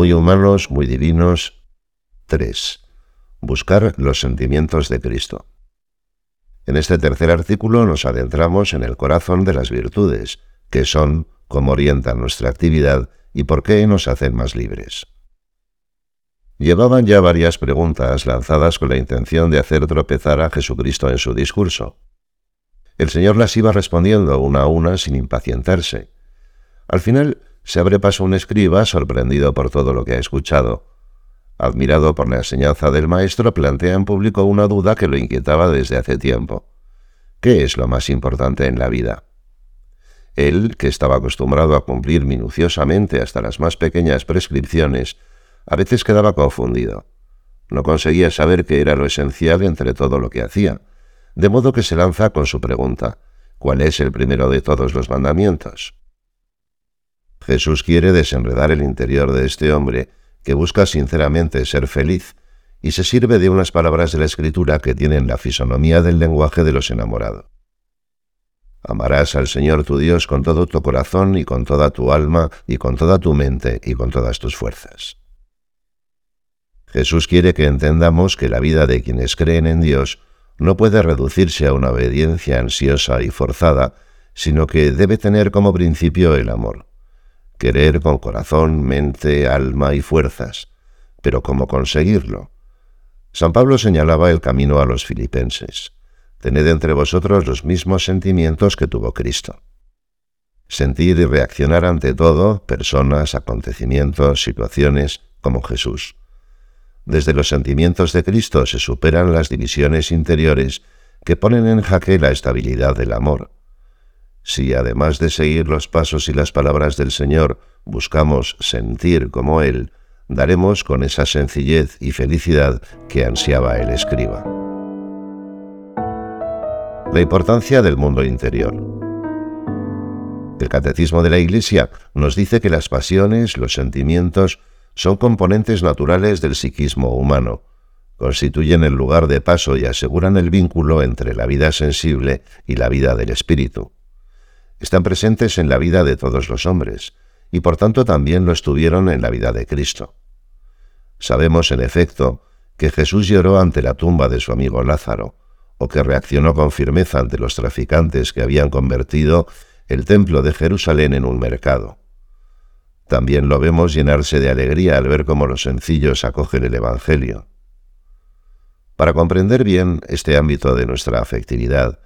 muy humanos, muy divinos. 3. Buscar los sentimientos de Cristo. En este tercer artículo nos adentramos en el corazón de las virtudes, que son cómo orientan nuestra actividad y por qué nos hacen más libres. Llevaban ya varias preguntas lanzadas con la intención de hacer tropezar a Jesucristo en su discurso. El Señor las iba respondiendo una a una sin impacientarse. Al final se abre paso un escriba sorprendido por todo lo que ha escuchado. Admirado por la enseñanza del Maestro, plantea en público una duda que lo inquietaba desde hace tiempo. ¿Qué es lo más importante en la vida? Él, que estaba acostumbrado a cumplir minuciosamente hasta las más pequeñas prescripciones, a veces quedaba confundido. No conseguía saber qué era lo esencial entre todo lo que hacía, de modo que se lanza con su pregunta, ¿cuál es el primero de todos los mandamientos? Jesús quiere desenredar el interior de este hombre, que busca sinceramente ser feliz, y se sirve de unas palabras de la Escritura que tienen la fisonomía del lenguaje de los enamorados. Amarás al Señor tu Dios con todo tu corazón y con toda tu alma y con toda tu mente y con todas tus fuerzas. Jesús quiere que entendamos que la vida de quienes creen en Dios no puede reducirse a una obediencia ansiosa y forzada, sino que debe tener como principio el amor. Querer con corazón, mente, alma y fuerzas. Pero ¿cómo conseguirlo? San Pablo señalaba el camino a los filipenses. Tened entre vosotros los mismos sentimientos que tuvo Cristo. Sentir y reaccionar ante todo, personas, acontecimientos, situaciones, como Jesús. Desde los sentimientos de Cristo se superan las divisiones interiores que ponen en jaque la estabilidad del amor. Si además de seguir los pasos y las palabras del Señor buscamos sentir como Él, daremos con esa sencillez y felicidad que ansiaba el escriba. La importancia del mundo interior. El Catecismo de la Iglesia nos dice que las pasiones, los sentimientos, son componentes naturales del psiquismo humano, constituyen el lugar de paso y aseguran el vínculo entre la vida sensible y la vida del espíritu. Están presentes en la vida de todos los hombres, y por tanto también lo estuvieron en la vida de Cristo. Sabemos, en efecto, que Jesús lloró ante la tumba de su amigo Lázaro, o que reaccionó con firmeza ante los traficantes que habían convertido el templo de Jerusalén en un mercado. También lo vemos llenarse de alegría al ver cómo los sencillos acogen el Evangelio. Para comprender bien este ámbito de nuestra afectividad,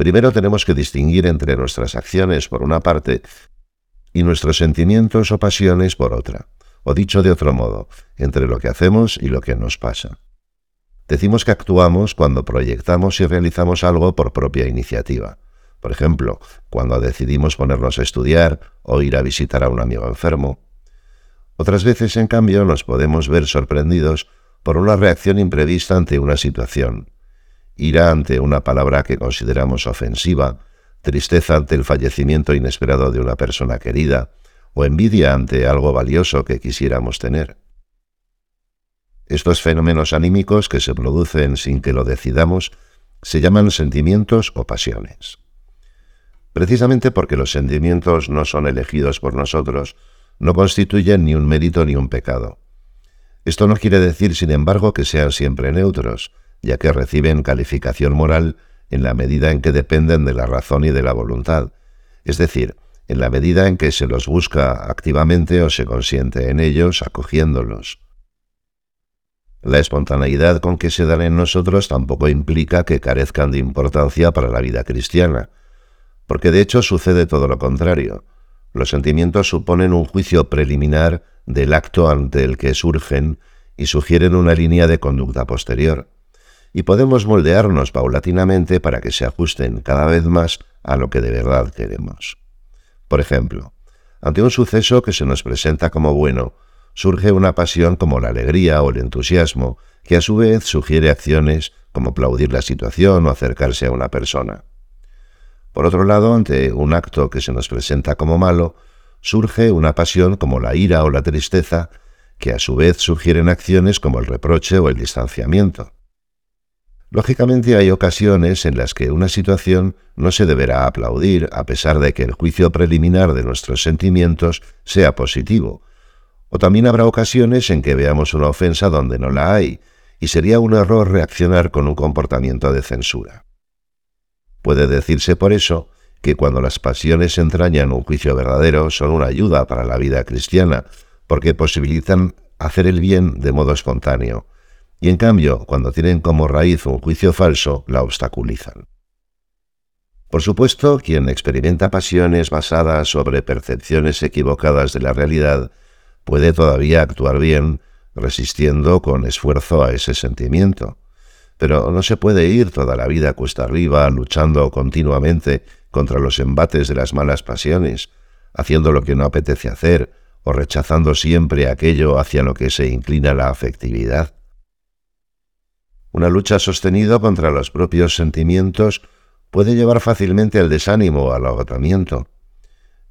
primero tenemos que distinguir entre nuestras acciones por una parte y nuestros sentimientos o pasiones por otra, o dicho de otro modo, entre lo que hacemos y lo que nos pasa. Decimos que actuamos cuando proyectamos y realizamos algo por propia iniciativa. Por ejemplo, cuando decidimos ponernos a estudiar o ir a visitar a un amigo enfermo. Otras veces, en cambio, nos podemos ver sorprendidos por una reacción imprevista ante una situación. Ira ante una palabra que consideramos ofensiva, tristeza ante el fallecimiento inesperado de una persona querida, o envidia ante algo valioso que quisiéramos tener. Estos fenómenos anímicos que se producen sin que lo decidamos se llaman sentimientos o pasiones. Precisamente porque los sentimientos no son elegidos por nosotros, no constituyen ni un mérito ni un pecado. Esto no quiere decir, sin embargo, que sean siempre neutros, ya que reciben calificación moral en la medida en que dependen de la razón y de la voluntad, es decir, en la medida en que se los busca activamente o se consiente en ellos, acogiéndolos. La espontaneidad con que se dan en nosotros tampoco implica que carezcan de importancia para la vida cristiana, porque de hecho sucede todo lo contrario. Los sentimientos suponen un juicio preliminar del acto ante el que surgen y sugieren una línea de conducta posterior, y podemos moldearnos paulatinamente para que se ajusten cada vez más a lo que de verdad queremos. Por ejemplo, ante un suceso que se nos presenta como bueno, surge una pasión como la alegría o el entusiasmo, que a su vez sugiere acciones como aplaudir la situación o acercarse a una persona. Por otro lado, ante un acto que se nos presenta como malo, surge una pasión como la ira o la tristeza, que a su vez sugieren acciones como el reproche o el distanciamiento. Lógicamente hay ocasiones en las que una situación no se deberá aplaudir a pesar de que el juicio preliminar de nuestros sentimientos sea positivo, O también habrá ocasiones en que veamos una ofensa donde no la hay, y sería un error reaccionar con un comportamiento de censura. Puede decirse por eso que cuando las pasiones entrañan un juicio verdadero son una ayuda para la vida cristiana, porque posibilitan hacer el bien de modo espontáneo, y en cambio, cuando tienen como raíz un juicio falso, la obstaculizan. Por supuesto, quien experimenta pasiones basadas sobre percepciones equivocadas de la realidad puede todavía actuar bien, resistiendo con esfuerzo a ese sentimiento. Pero no se puede ir toda la vida cuesta arriba luchando continuamente contra los embates de las malas pasiones, haciendo lo que no apetece hacer o rechazando siempre aquello hacia lo que se inclina la afectividad. Una lucha sostenida contra los propios sentimientos puede llevar fácilmente al desánimo al agotamiento.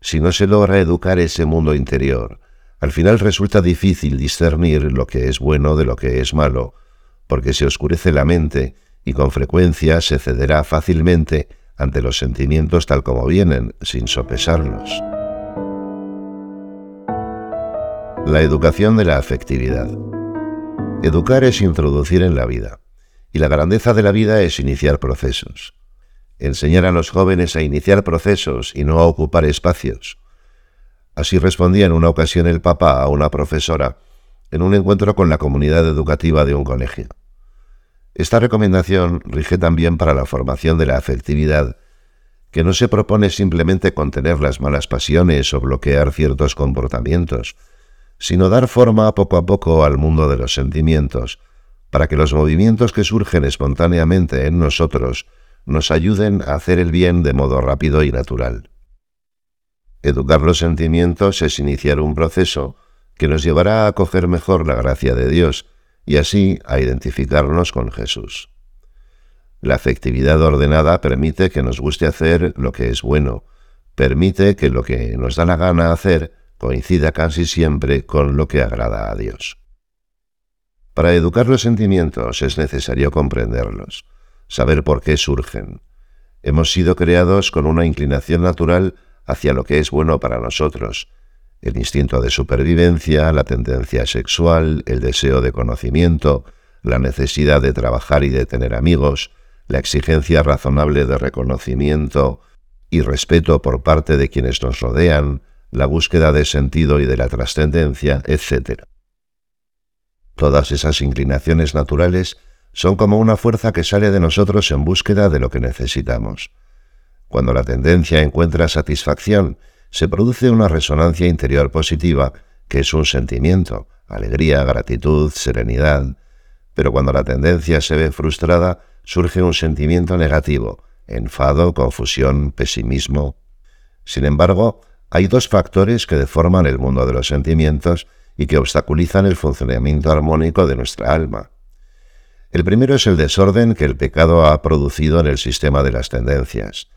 Si no se logra educar ese mundo interior, al final resulta difícil discernir lo que es bueno de lo que es malo, porque se oscurece la mente y con frecuencia se cederá fácilmente ante los sentimientos tal como vienen, sin sopesarlos. La educación de la afectividad. Educar es introducir en la vida, y la grandeza de la vida es iniciar procesos. Enseñar a los jóvenes a iniciar procesos y no a ocupar espacios. Así respondía en una ocasión el Papa a una profesora en un encuentro con la comunidad educativa de un colegio. Esta recomendación rige también para la formación de la afectividad, que no se propone simplemente contener las malas pasiones o bloquear ciertos comportamientos, sino dar forma poco a poco al mundo de los sentimientos, para que los movimientos que surgen espontáneamente en nosotros nos ayuden a hacer el bien de modo rápido y natural. Educar los sentimientos es iniciar un proceso que nos llevará a acoger mejor la gracia de Dios, y así a identificarnos con Jesús. La afectividad ordenada permite que nos guste hacer lo que es bueno, permite que lo que nos da la gana hacer coincida casi siempre con lo que agrada a Dios. Para educar los sentimientos es necesario comprenderlos, saber por qué surgen. Hemos sido creados con una inclinación natural hacia lo que es bueno para nosotros, el instinto de supervivencia, la tendencia sexual, el deseo de conocimiento, la necesidad de trabajar y de tener amigos, la exigencia razonable de reconocimiento y respeto por parte de quienes nos rodean, la búsqueda de sentido y de la trascendencia, etc. Todas esas inclinaciones naturales son como una fuerza que sale de nosotros en búsqueda de lo que necesitamos. Cuando la tendencia encuentra satisfacción se produce una resonancia interior positiva, que es un sentimiento, alegría, gratitud, serenidad, pero cuando la tendencia se ve frustrada, surge un sentimiento negativo, enfado, confusión, pesimismo. Sin embargo, hay dos factores que deforman el mundo de los sentimientos y que obstaculizan el funcionamiento armónico de nuestra alma. El primero es el desorden que el pecado ha producido en el sistema de las tendencias.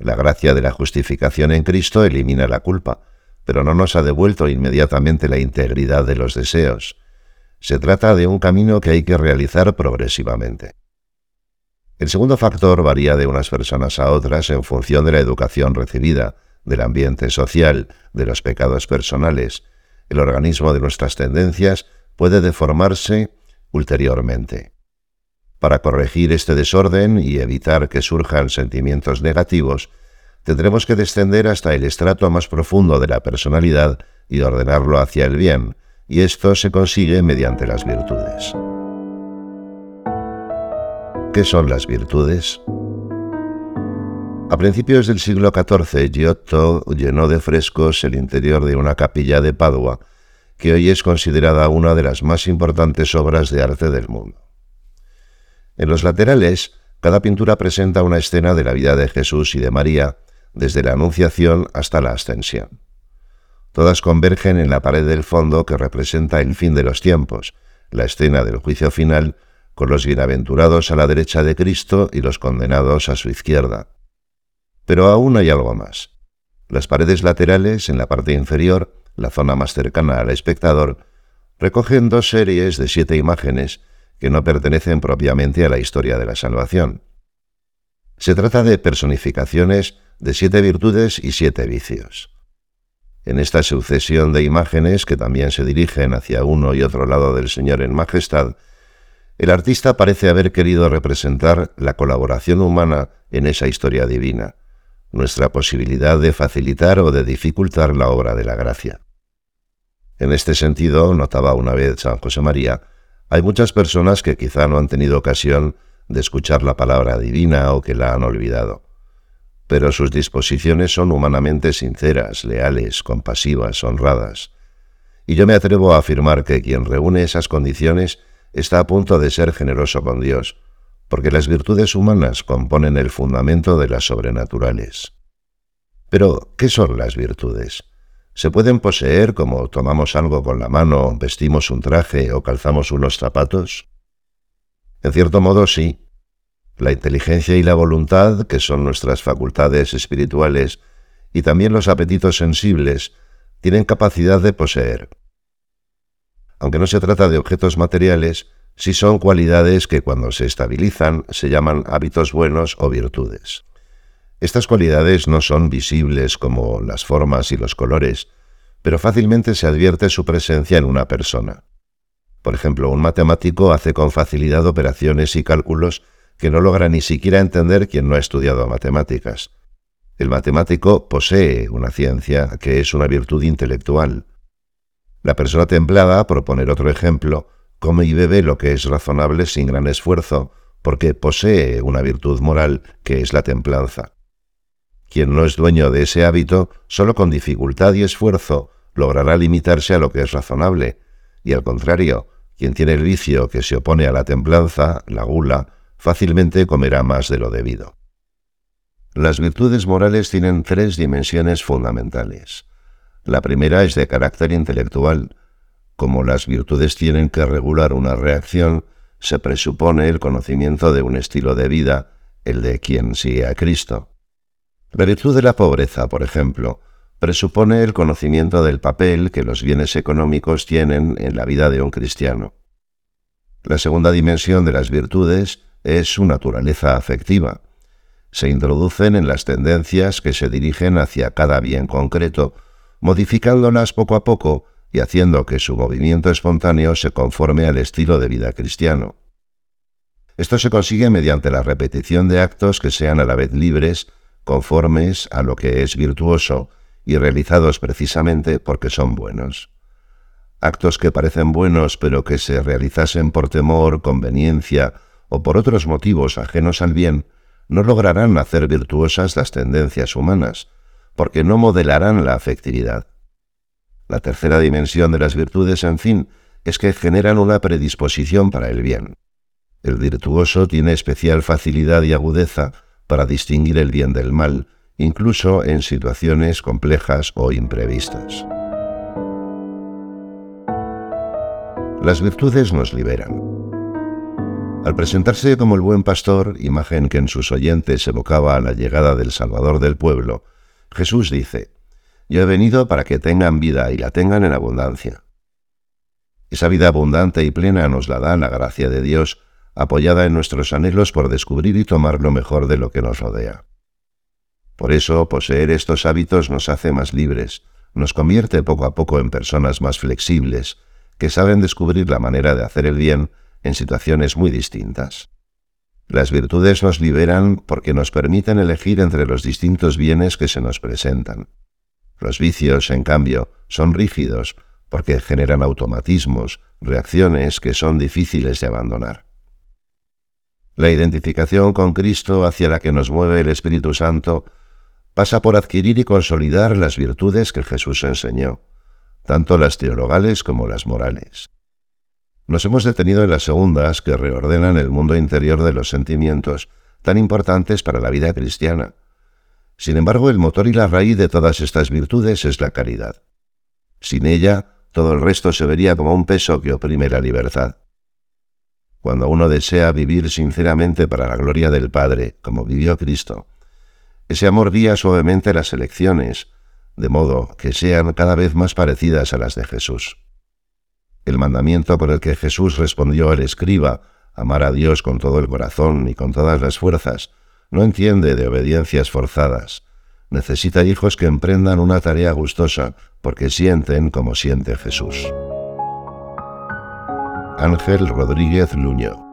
La gracia de la justificación en Cristo elimina la culpa, pero no nos ha devuelto inmediatamente la integridad de los deseos. Se trata de un camino que hay que realizar progresivamente. El segundo factor varía de unas personas a otras en función de la educación recibida, del ambiente social, de los pecados personales. El organismo de nuestras tendencias puede deformarse ulteriormente. Para corregir este desorden y evitar que surjan sentimientos negativos, tendremos que descender hasta el estrato más profundo de la personalidad y ordenarlo hacia el bien, y esto se consigue mediante las virtudes. ¿Qué son las virtudes? A principios del siglo XIV, Giotto llenó de frescos el interior de una capilla de Padua, que hoy es considerada una de las más importantes obras de arte del mundo. En los laterales, cada pintura presenta una escena de la vida de Jesús y de María, desde la Anunciación hasta la Ascensión. Todas convergen en la pared del fondo que representa el fin de los tiempos, la escena del juicio final, con los bienaventurados a la derecha de Cristo y los condenados a su izquierda. Pero aún hay algo más. Las paredes laterales, en la parte inferior, la zona más cercana al espectador, recogen dos series de siete imágenes que no pertenecen propiamente a la historia de la salvación. Se trata de personificaciones de siete virtudes y siete vicios. En esta sucesión de imágenes que también se dirigen hacia uno y otro lado del Señor en majestad, el artista parece haber querido representar la colaboración humana en esa historia divina, nuestra posibilidad de facilitar o de dificultar la obra de la gracia. En este sentido, notaba una vez San José María, hay muchas personas que quizá no han tenido ocasión de escuchar la palabra divina o que la han olvidado pero sus disposiciones son humanamente sinceras, leales, compasivas, honradas. Y yo me atrevo a afirmar que quien reúne esas condiciones está a punto de ser generoso con Dios, porque las virtudes humanas componen el fundamento de las sobrenaturales. Pero, ¿qué son las virtudes? ¿Se pueden poseer como tomamos algo con la mano, vestimos un traje o calzamos unos zapatos? En cierto modo sí, la inteligencia y la voluntad, que son nuestras facultades espirituales, y también los apetitos sensibles, tienen capacidad de poseer. Aunque no se trata de objetos materiales, sí son cualidades que cuando se estabilizan se llaman hábitos buenos o virtudes. Estas cualidades no son visibles como las formas y los colores, pero fácilmente se advierte su presencia en una persona. Por ejemplo, un matemático hace con facilidad operaciones y cálculos que no logra ni siquiera entender quien no ha estudiado matemáticas. El matemático posee una ciencia que es una virtud intelectual. La persona templada, por poner otro ejemplo, come y bebe lo que es razonable sin gran esfuerzo, porque posee una virtud moral que es la templanza. Quien no es dueño de ese hábito, solo con dificultad y esfuerzo logrará limitarse a lo que es razonable, y al contrario, quien tiene el vicio que se opone a la templanza, la gula, fácilmente comerá más de lo debido. Las virtudes morales tienen tres dimensiones fundamentales. La primera es de carácter intelectual. Como las virtudes tienen que regular una reacción, se presupone el conocimiento de un estilo de vida, el de quien sigue a Cristo. La virtud de la pobreza, por ejemplo, presupone el conocimiento del papel que los bienes económicos tienen en la vida de un cristiano. La segunda dimensión de las virtudes es su naturaleza afectiva. Se introducen en las tendencias que se dirigen hacia cada bien concreto, modificándolas poco a poco y haciendo que su movimiento espontáneo se conforme al estilo de vida cristiano. Esto se consigue mediante la repetición de actos que sean a la vez libres, conformes a lo que es virtuoso y realizados precisamente porque son buenos. Actos que parecen buenos pero que se realizasen por temor, conveniencia o por otros motivos ajenos al bien, no lograrán hacer virtuosas las tendencias humanas, porque no modelarán la afectividad. La tercera dimensión de las virtudes, en fin, es que generan una predisposición para el bien. El virtuoso tiene especial facilidad y agudeza para distinguir el bien del mal, incluso en situaciones complejas o imprevistas. Las virtudes nos liberan. Al presentarse como el buen pastor, imagen que en sus oyentes evocaba a la llegada del Salvador del pueblo, Jesús dice, Yo he venido para que tengan vida y la tengan en abundancia. Esa vida abundante y plena nos la da la gracia de Dios, apoyada en nuestros anhelos por descubrir y tomar lo mejor de lo que nos rodea. Por eso, poseer estos hábitos nos hace más libres, nos convierte poco a poco en personas más flexibles, que saben descubrir la manera de hacer el bien en situaciones muy distintas. Las virtudes nos liberan porque nos permiten elegir entre los distintos bienes que se nos presentan. Los vicios, en cambio, son rígidos porque generan automatismos, reacciones que son difíciles de abandonar. La identificación con Cristo hacia la que nos mueve el Espíritu Santo pasa por adquirir y consolidar las virtudes que Jesús enseñó, tanto las teologales como las morales. Nos hemos detenido en las segundas que reordenan el mundo interior de los sentimientos, tan importantes para la vida cristiana. Sin embargo, el motor y la raíz de todas estas virtudes es la caridad. Sin ella, todo el resto se vería como un peso que oprime la libertad. Cuando uno desea vivir sinceramente para la gloria del Padre, como vivió Cristo, ese amor guía suavemente las elecciones, de modo que sean cada vez más parecidas a las de Jesús. El mandamiento por el que Jesús respondió al escriba, amar a Dios con todo el corazón y con todas las fuerzas, no entiende de obediencias forzadas. Necesita hijos que emprendan una tarea gustosa, porque sienten como siente Jesús. Ángel Rodríguez Luño